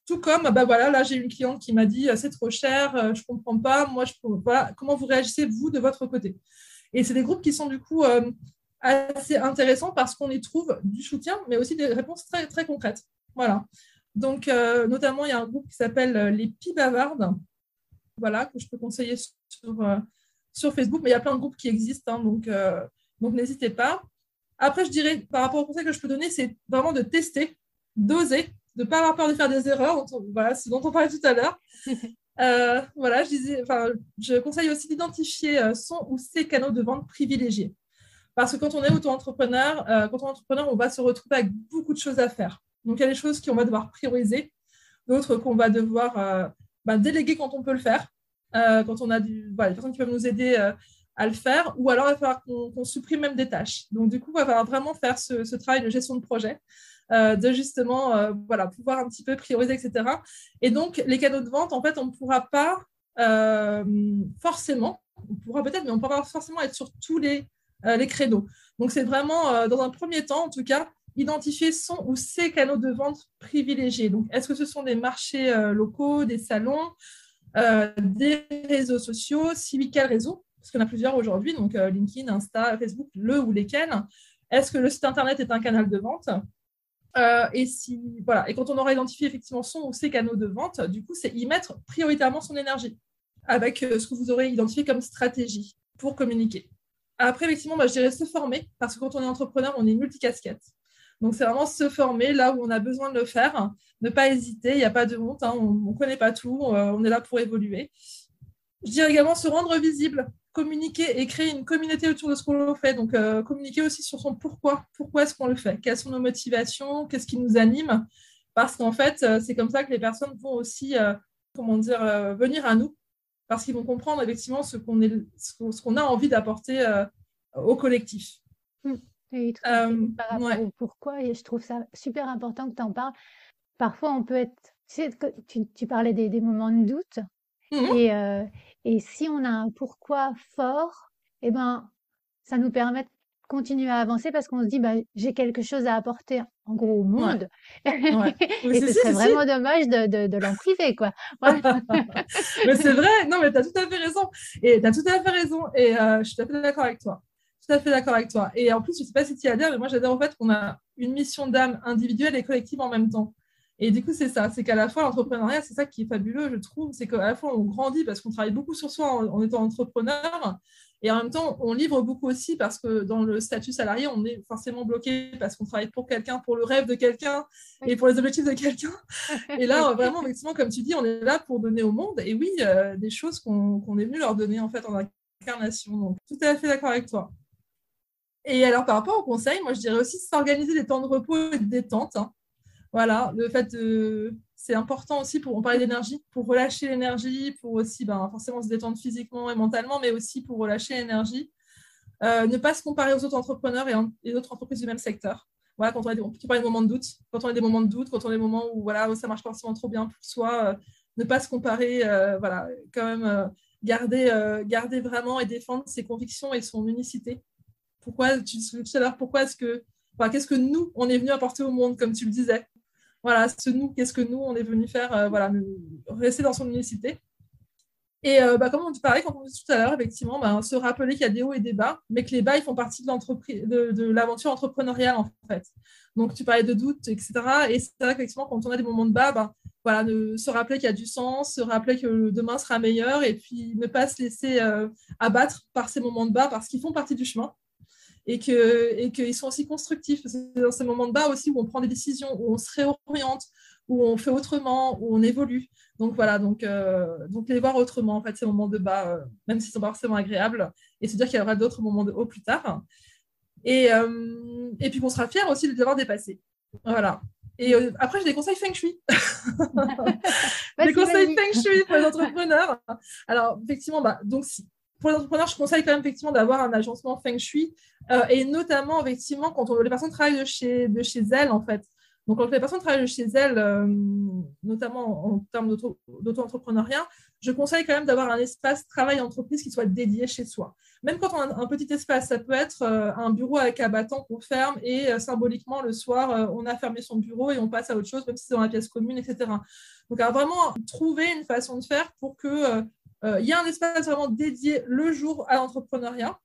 Tout comme, bah voilà, là j'ai une cliente qui m'a dit c'est trop cher, euh, je comprends pas, moi je voilà, comment vous réagissez vous de votre côté. Et c'est des groupes qui sont du coup euh, assez intéressants parce qu'on y trouve du soutien, mais aussi des réponses très, très concrètes. Voilà. Donc, euh, notamment, il y a un groupe qui s'appelle les Pi Bavardes, voilà, que je peux conseiller sur, sur Facebook, mais il y a plein de groupes qui existent, hein, donc, donc n'hésitez pas. Après, je dirais, par rapport au conseil que je peux donner, c'est vraiment de tester, d'oser, de ne pas avoir peur de faire des erreurs, voilà, ce dont on parlait tout à l'heure. *laughs* Euh, voilà, je, disais, je conseille aussi d'identifier euh, son ou ses canaux de vente privilégiés. Parce que quand on est auto-entrepreneur, euh, quand on est entrepreneur, on va se retrouver avec beaucoup de choses à faire. Donc, il y a des choses qu'on va devoir prioriser, d'autres qu'on va devoir bah, déléguer quand on peut le faire, quand on a des personnes qui peuvent nous aider à le faire, ou alors il va falloir qu'on supprime même des tâches. Donc, du coup, on va vraiment faire ce, travail de gestion de projet. Euh, de justement euh, voilà, pouvoir un petit peu prioriser, etc. Et donc, les canaux de vente, en fait, on ne pourra pas euh, forcément, on pourra peut-être, mais on ne pourra pas forcément être sur tous les, les créneaux. Donc, c'est vraiment, dans un premier temps, en tout cas, identifier son ou ses canaux de vente privilégiés. Donc, est-ce que ce sont des marchés locaux, des salons, des réseaux sociaux, si oui, quels réseaux? Parce en a plusieurs aujourd'hui, donc LinkedIn, Insta, Facebook, le ou lesquels. Est-ce que le site Internet est un canal de vente? Euh, et, si, voilà. et quand on aura identifié effectivement son ou ses canaux de vente, du coup, c'est y mettre prioritairement son énergie avec euh, ce que vous aurez identifié comme stratégie pour communiquer. Après, effectivement, bah, je dirais se former, parce que quand on est entrepreneur, on est multicasquette. Donc, c'est vraiment se former là où on a besoin de le faire, ne pas hésiter, il n'y a pas de honte, hein, on ne connaît pas tout, euh, on est là pour évoluer. Je dirais également se rendre visible, communiquer et créer une communauté autour de ce qu'on fait. Donc, euh, communiquer aussi sur son pourquoi. Pourquoi est-ce qu'on le fait Quelles sont nos motivations Qu'est-ce qui nous anime Parce qu'en fait, euh, c'est comme ça que les personnes vont aussi, comment dire, venir à nous. Parce qu'ils vont comprendre effectivement ce qu'on ce qu'on a envie d'apporter au collectif. Mmh. par rapport au pourquoi, et je trouve ça super important que tu en parles. Parfois, on peut être. Tu, tu, parlais des, des, moments de doute. Mmh et, et si on a un pourquoi fort, eh ben, ça nous permet de continuer à avancer parce qu'on se dit, bah, j'ai quelque chose à apporter en gros au monde. *laughs* et ce serait vraiment dommage de, de, de l'en priver, quoi. *laughs* mais c'est vrai, non, mais tu as tout à fait raison. Et tu as tout à fait raison. Et euh, je suis tout à fait d'accord avec toi. Tout à fait d'accord avec toi. Et en plus, je ne sais pas si tu y adhères, mais moi, j'adore en fait qu'on a une mission d'âme individuelle et collective en même temps. Et du coup, c'est ça, c'est qu'à la fois, l'entrepreneuriat, c'est ça qui est fabuleux, je trouve, c'est qu'à la fois, on grandit parce qu'on travaille beaucoup sur soi en, étant entrepreneur, Et en même temps, on livre beaucoup aussi parce que dans le statut salarié, on est forcément bloqué parce qu'on travaille pour quelqu'un, pour le rêve de quelqu'un et pour les objectifs de quelqu'un. Et là, *laughs* vraiment, effectivement, comme tu dis, on est là pour donner au monde. Et oui, euh, des choses qu'on est venu leur donner en fait en incarnation. Donc, tout à fait d'accord avec toi. Et alors, par rapport au conseil, moi, je dirais aussi s'organiser des temps de repos et de détente. Hein. Voilà, le fait de. C'est important aussi pour. On parlait d'énergie, pour relâcher l'énergie, pour aussi ben, forcément se détendre physiquement et mentalement, mais aussi pour relâcher l'énergie. Euh, ne pas se comparer aux autres entrepreneurs et, et autres entreprises du même secteur. Voilà, quand on a des, tu parlais de moments de doute, quand on a des moments de doute, quand on a des moments où voilà, ça marche pas forcément trop bien pour soi, euh, ne pas se comparer, euh, voilà, quand même garder, garder vraiment et défendre ses convictions et son unicité. Pourquoi, tu tout à pourquoi est-ce que, qu'est-ce que nous, on est venu apporter au monde, comme tu le disais? Voilà, ce nous, qu'est-ce que nous, on est venu faire, euh, voilà, rester dans son unicité. Et euh, bah, comme on parlait quand on dit tout à l'heure, effectivement, bah, se rappeler qu'il y a des hauts et des bas, mais que les bas, ils font partie de l'entreprise, de, l'aventure entrepreneuriale, en fait. Donc, tu parlais de doute, etc. Et c'est vrai qu'effectivement, quand on a des moments de bas, bah, voilà, se rappeler qu'il y a du sens, se rappeler que demain sera meilleur, et puis ne pas se laisser euh, abattre par ces moments de bas, parce qu'ils font partie du chemin et qu'ils et qu'ils sont aussi constructifs. C'est dans ces moments de bas aussi où on prend des décisions, où on se réoriente, où on fait autrement, où on évolue. Donc voilà, donc, euh, donc les voir autrement, en fait, ces moments de bas, euh, même s'ils sont pas forcément agréables, et se dire qu'il y aura d'autres moments de haut plus tard. Et, euh, et puis qu'on sera fier aussi de les avoir dépassés. Voilà. Et après, j'ai des conseils feng shui. *laughs* des conseils feng shui pour les entrepreneurs. Alors, effectivement, bah, donc, si, pour les entrepreneurs, je conseille quand même effectivement d'avoir un agencement feng shui euh, et notamment effectivement quand les personnes travaillent de chez, de chez elles en fait. Donc quand les personnes travaillent de chez elles, euh, notamment en termes d'auto-entrepreneuriat, je conseille quand même d'avoir un espace travail entreprise qui soit dédié chez soi. Même quand on a un petit espace, ça peut être euh, un bureau avec abattant qu'on ferme et symboliquement le soir, on a fermé son bureau et on passe à autre chose, même si c'est dans la pièce commune, etc. Donc vraiment trouver une façon de faire pour que il y a un espace vraiment dédié le jour à l'entrepreneuriat.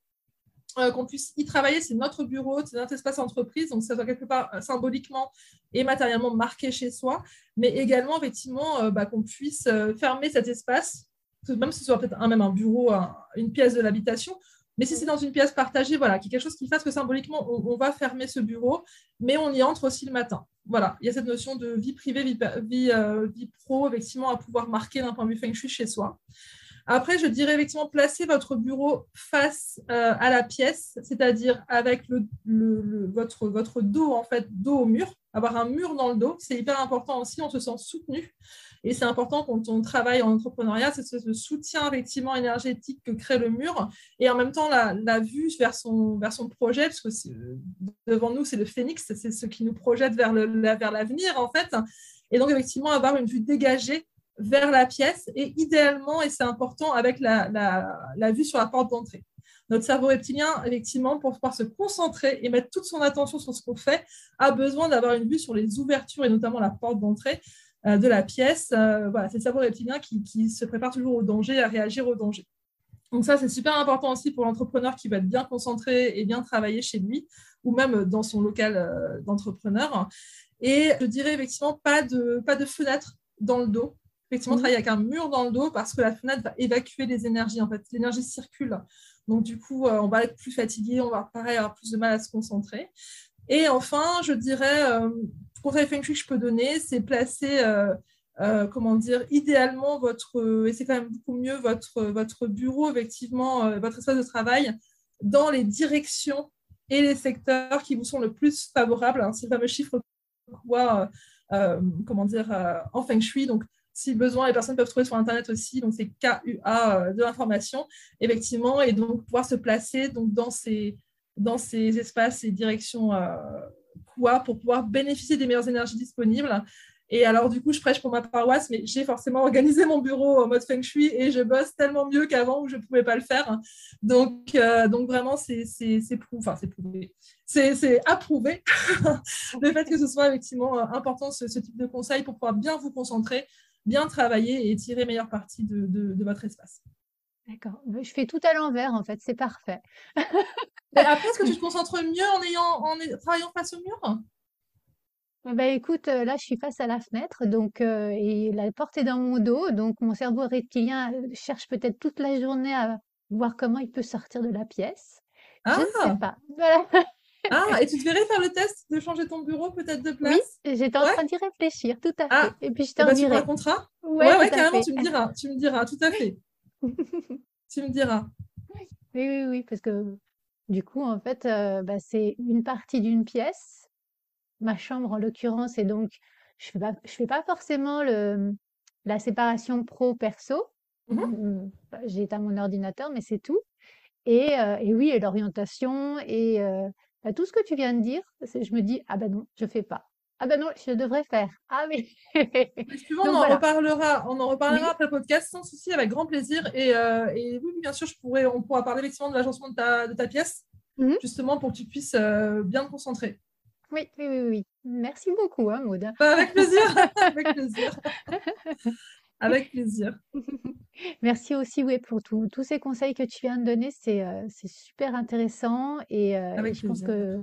Euh, qu'on puisse y travailler, c'est notre bureau, c'est notre espace entreprise, donc ça soit quelque part euh, symboliquement et matériellement marqué chez soi, mais également effectivement bah, qu'on puisse fermer cet espace, même si ce soit peut-être un, même un bureau, une pièce de l'habitation, mais si c'est dans une pièce partagée, voilà, qu'il y quelque chose qui fasse que symboliquement, on, va fermer ce bureau, mais on y entre aussi le matin. Voilà, il y a cette notion de vie privée, vie, vie, vie pro, effectivement, à pouvoir marquer d'un point de vue feng shui chez soi. Après, je dirais effectivement placer votre bureau face euh, à la pièce, c'est-à-dire avec votre, votre dos, en fait, dos au mur, avoir un mur dans le dos. C'est hyper important aussi, on se sent soutenu. Et c'est important quand on travaille en entrepreneuriat, c'est ce, soutien effectivement énergétique que crée le mur et en même temps la, vue vers son, vers son projet, parce que devant nous, c'est le phénix, c'est ce qui nous projette vers l'avenir en fait. Et donc effectivement, avoir une vue dégagée vers la pièce et idéalement, et c'est important, avec la, vue sur la porte d'entrée. Notre cerveau reptilien, effectivement, pour pouvoir se concentrer et mettre toute son attention sur ce qu'on fait, a besoin d'avoir une vue sur les ouvertures et notamment la porte d'entrée euh, de la pièce. Euh, voilà, c'est le cerveau reptilien qui, se prépare toujours au danger, à réagir au danger. Donc ça, c'est super important aussi pour l'entrepreneur qui va être bien concentré et bien travailler chez lui ou même dans son local euh, d'entrepreneur. Et je dirais effectivement pas pas de fenêtre dans le dos effectivement, travailler avec un mur dans le dos parce que la fenêtre va évacuer les énergies. En fait, l'énergie circule. Donc, du coup, euh, on va être plus fatigué, on va pareil avoir plus de mal à se concentrer. Et enfin, je dirais, euh, conseil feng shui que je peux donner, c'est placer, euh, euh, comment dire, idéalement votre, et c'est quand même beaucoup mieux, votre, votre bureau, effectivement, votre espace de travail, dans les directions et les secteurs qui vous sont le plus favorables. Hein, c'est le fameux chiffre quoi, comment dire, en feng shui. Donc, si besoin, les personnes peuvent trouver sur Internet aussi. Donc, c'est KUA euh, de l'information, effectivement, et donc pouvoir se placer donc, dans, ces, dans ces espaces et directions euh, pour pouvoir bénéficier des meilleures énergies disponibles. Et alors, du coup, je prêche pour ma paroisse, mais j'ai forcément *laughs* organisé mon bureau en mode feng shui et je bosse tellement mieux qu'avant où je ne pouvais pas le faire. Donc, euh, donc vraiment, c'est enfin, prouvé. C'est approuvé *laughs* le fait que ce soit effectivement important ce, ce type de conseil pour pouvoir bien vous concentrer bien travailler et tirer meilleure partie de, de, votre espace. D'accord. Je fais tout à l'envers, en fait, c'est parfait. après, est-ce que tu te concentres mieux en, ayant, en travaillant face au mur? Eh ben, écoute, euh, là, je suis face à la fenêtre, donc euh, et la porte est dans mon dos, donc mon cerveau reptilien euh, cherche peut-être toute la journée à voir comment il peut sortir de la pièce. Je ne sais Ah, pas. Voilà. *laughs* ah, et tu te verrais faire le test de changer ton bureau peut-être de Oui, place? j'étais en Ouais. train d'y réfléchir, tout à fait. Ah, Et puis je t'en ben, tu me dirai. raconteras? Ouais, Ouais, ouais, carrément, fait. tu me diras, tu me diras, tout à fait. *laughs* Tu me diras. Oui, oui, oui, parce que du coup, en fait, euh, bah, c'est une partie d'une pièce. Ma chambre, en l'occurrence, et donc je fais pas, je fais pas forcément le, la séparation pro-perso. Mhm. Mm, bah, J'ai éteint mon ordinateur, mais c'est tout. Et, euh, et oui, et l'orientation et euh, bah, tout ce que tu viens de dire, c'est- je me dis, ah ben non, je fais pas. Ah ben non, je devrais faire. Ah oui. *laughs* Mais *laughs* on en voilà. reparlera, on en reparlera Oui. après le podcast sans souci, avec grand plaisir. Et, euh, et oui, bien sûr, je pourrais, on pourra parler effectivement de l'agencement de ta, de ta pièce, Mhm. justement pour que tu puisses euh, bien te concentrer. Oui, oui, oui, oui. Merci beaucoup, hein, Maud. Bah, avec plaisir, *laughs* avec plaisir, avec plaisir. *laughs* Merci aussi, oui, pour tout- tous ces conseils que tu viens de donner. C'est euh, super intéressant et, euh, et je pense que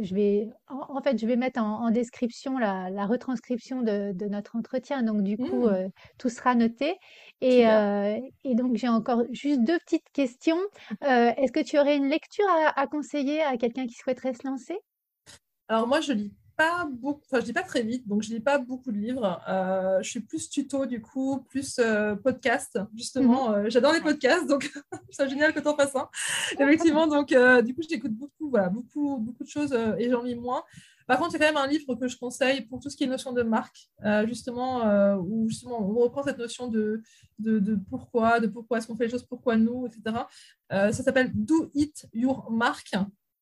je vais, en, en fait, je vais mettre en, en description la, la retranscription de, de notre entretien. Donc, du coup, Mmh, euh, tout sera noté. Et, euh, donc, j'ai encore juste deux petites questions. Euh, est-ce que tu aurais une lecture à, à conseiller à quelqu'un qui souhaiterait se lancer? Alors moi, je lis pas beaucoup, enfin je lis pas très vite, donc je lis pas beaucoup de livres. Euh, je suis plus tuto du coup, plus euh, podcast Mhm. justement. Euh, j'adore les podcasts, donc *laughs* c'est génial que tu en fasses un. *laughs* Effectivement, donc du coup j'écoute beaucoup, voilà, beaucoup, beaucoup de choses et j'en lis moins. Par contre, il y a quand même un livre que je conseille pour tout ce qui est notion de marque, justement, où justement on reprend cette notion de, de, de pourquoi, de pourquoi est-ce qu'on fait les choses, pourquoi nous, etc. Ça s'appelle Do It Your Mark.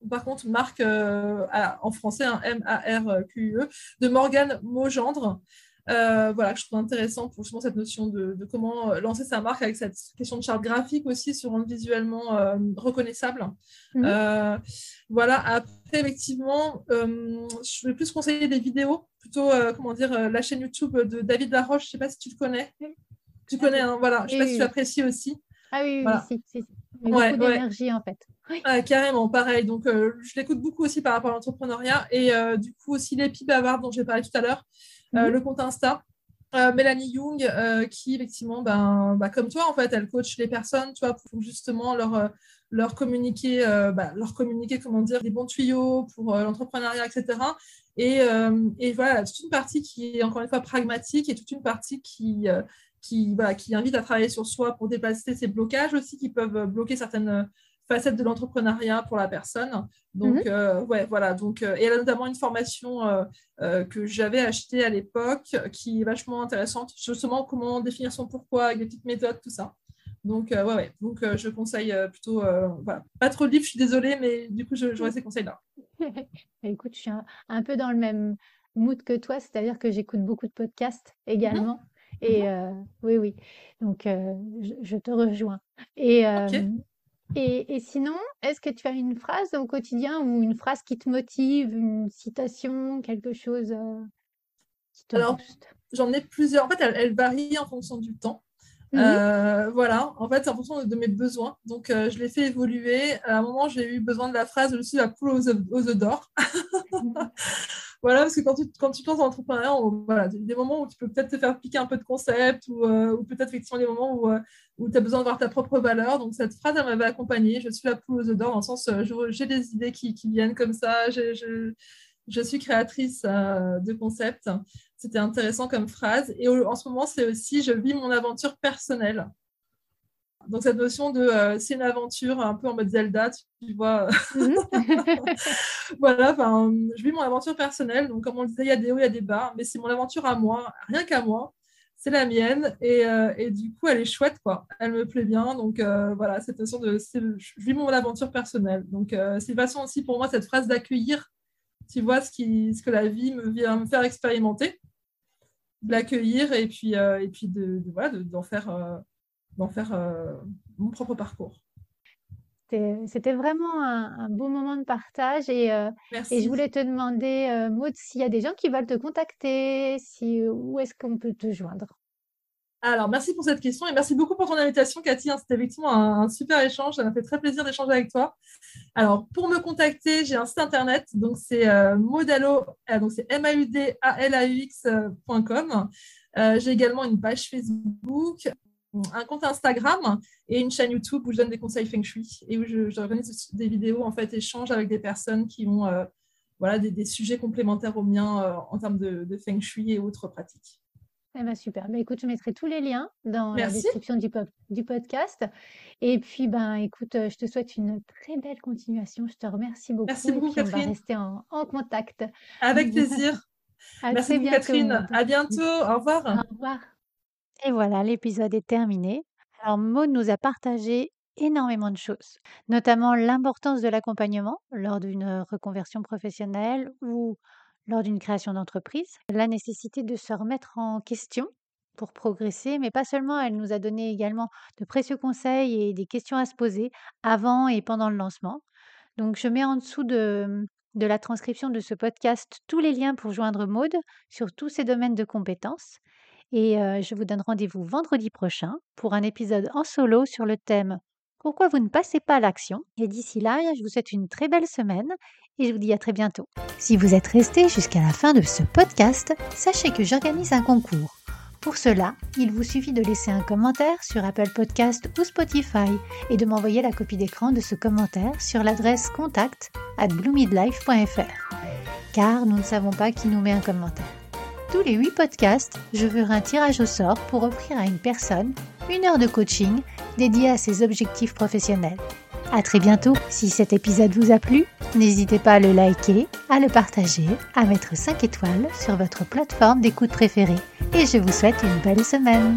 Par contre, marque euh, en français, un M-A-R-Q-U-E, de Morgane Maugendre. Euh, voilà, que je trouve intéressant pour justement cette notion de, de comment euh, lancer sa marque avec cette question de charte graphique aussi, se rendre visuellement euh, reconnaissable. Mhm. Euh, voilà, après, effectivement, je vais plus conseiller des vidéos, plutôt, comment dire, la chaîne YouTube de David Laroche, je ne sais pas si tu le connais. Tu Ah connais, oui. hein, voilà, je ne sais pas si tu apprécies aussi. Ah oui, oui, oui, si, si, si. Ouais, beaucoup ouais. d'énergie, en fait. Oui. Ah, carrément, pareil. Donc, euh, je l'écoute beaucoup aussi par rapport à l'entrepreneuriat. Et euh, du coup, aussi l'épi bavard dont j'ai parlé tout à l'heure, euh, Mhm. le compte Insta. Mélanie Young, qui effectivement, ben, bah, comme toi, en fait, elle coach les personnes, tu vois, pour justement leur, leur communiquer, bah, leur communiquer, comment dire, des bons tuyaux pour l'entrepreneuriat, etc. Et, et voilà, toute une partie qui est encore une fois pragmatique et toute une partie qui, qui, voilà, qui invite à travailler sur soi pour dépasser ces blocages aussi qui peuvent bloquer certaines facettes de l'entrepreneuriat pour la personne. Donc, Mhm. euh, ouais, voilà. Donc, euh, et elle a notamment une formation euh, que j'avais achetée à l'époque qui est vachement intéressante. Justement, comment définir son pourquoi avec des petites méthodes, tout ça. Donc, ouais, ouais. Donc, je conseille plutôt, voilà. Pas trop de livres, je suis désolée, mais du coup, j'aurais ces conseils-là. *laughs* Écoute, je suis un, un peu dans le même mood que toi, c'est-à-dire que j'écoute beaucoup de podcasts également. Et euh, oui, oui. Donc, je, je te rejoins. Et. Et, et sinon, est-ce que tu as une phrase au quotidien ou une phrase qui te motive, une citation, quelque chose euh, qui te Alors, booste? J'en ai plusieurs. En fait, elle, elle varie en fonction du temps. Mhm. Euh, voilà, en fait, c'est en fonction de, mes besoins. Donc, euh, je l'ai fait évoluer. À un moment, j'ai eu besoin de la phrase Je suis la poule aux œufs d'or. *laughs* Voilà, parce que quand tu, quand tu te lances dans l'entrepreneuriat, on- voilà, il y a des moments où tu peux peut-être te faire piquer un peu de concept ou, euh, ou peut-être effectivement des moments où, où tu as besoin de voir ta propre valeur. Donc, cette phrase, elle m'avait accompagnée. Je suis la poule aux œufs d'or, dans le sens, j'ai des idées qui, qui viennent comme ça. j'ai- Je, suis créatrice euh, de concepts. C'était intéressant comme phrase. Et en ce moment, c'est aussi je vis mon aventure personnelle. Donc, cette notion de euh, c'est une aventure un peu en mode Zelda, tu vois. Mhm. *laughs* voilà, enfin, je vis mon aventure personnelle. Donc, comme on le disait, il y a des hauts, il y a des bas, mais c'est mon aventure à moi, rien qu'à moi. C'est la mienne. Et, euh, et du coup, elle est chouette, quoi. Elle me plaît bien. Donc, euh, voilà, cette notion de je vis mon aventure personnelle. Donc, c'est une façon aussi pour moi, cette phrase d'accueillir, tu vois, ce, qui, ce que la vie me vient me faire expérimenter, de l'accueillir et puis, euh, et puis de, de- voilà, de- d'en faire, euh, d'en faire euh, mon propre parcours. C'était vraiment un, un beau moment de partage et, et je voulais te demander, Maud, s'il y a des gens qui veulent te contacter, si, où est-ce qu'on peut te joindre? Alors, merci pour cette question et merci beaucoup pour ton invitation, Cathy. hein. C'était effectivement un, un super échange. Ça m'a fait très plaisir d'échanger avec toi. Alors, pour me contacter, j'ai un site internet. Donc, c'est euh, euh, donc c'est M-A-U-D-A-L-A-U-X.com. Euh, j'ai également une page Facebook. un compte Instagram et une chaîne YouTube où je donne des conseils Feng Shui et où j'organise des vidéos, en fait, échanges avec des personnes qui ont voilà, des, sujets complémentaires aux miens en termes de Feng Shui et autres pratiques. Eh ben super. Ben, écoute, je mettrai tous les liens dans la description du, du podcast. Et puis, ben, écoute, je te souhaite une très belle continuation. Je te remercie beaucoup. Merci beaucoup, et puis, On va rester en, contact. Avec *laughs* plaisir. Merci beaucoup, Catherine. À bientôt. Au revoir. Au revoir. Et voilà, l'épisode est terminé. Alors, Maud nous a partagé énormément de choses, notamment l'importance de l'accompagnement lors d'une reconversion professionnelle ou lors d'une création d'entreprise, la nécessité de se remettre en question pour progresser, mais pas seulement, elle nous a donné également de précieux conseils et des questions à se poser avant et pendant le lancement. Donc je mets en dessous de, la transcription de ce podcast tous les liens pour joindre Maude sur tous ces domaines de compétences. Et euh, je vous donne rendez-vous vendredi prochain pour un épisode en solo sur le thème Pourquoi vous ne passez pas à l'action? Et d'ici là, je vous souhaite une très belle semaine et je vous dis à très bientôt. Si vous êtes resté jusqu'à la fin de ce podcast, sachez que j'organise un concours. Pour cela, il vous suffit de laisser un commentaire sur Apple Podcast ou Spotify et de m'envoyer la copie d'écran de ce commentaire sur l'adresse contact at bloomidlife.fr. Car nous ne savons pas qui nous met un commentaire. Tous les 8 podcasts, je ferai un tirage au sort pour offrir à une personne une heure de coaching dédiée à ses objectifs professionnels. À très bientôt. Si cet épisode vous a plu, n'hésitez pas à le liker, à le partager, à mettre 5 étoiles sur votre plateforme d'écoute préférée. Et je vous souhaite une belle semaine.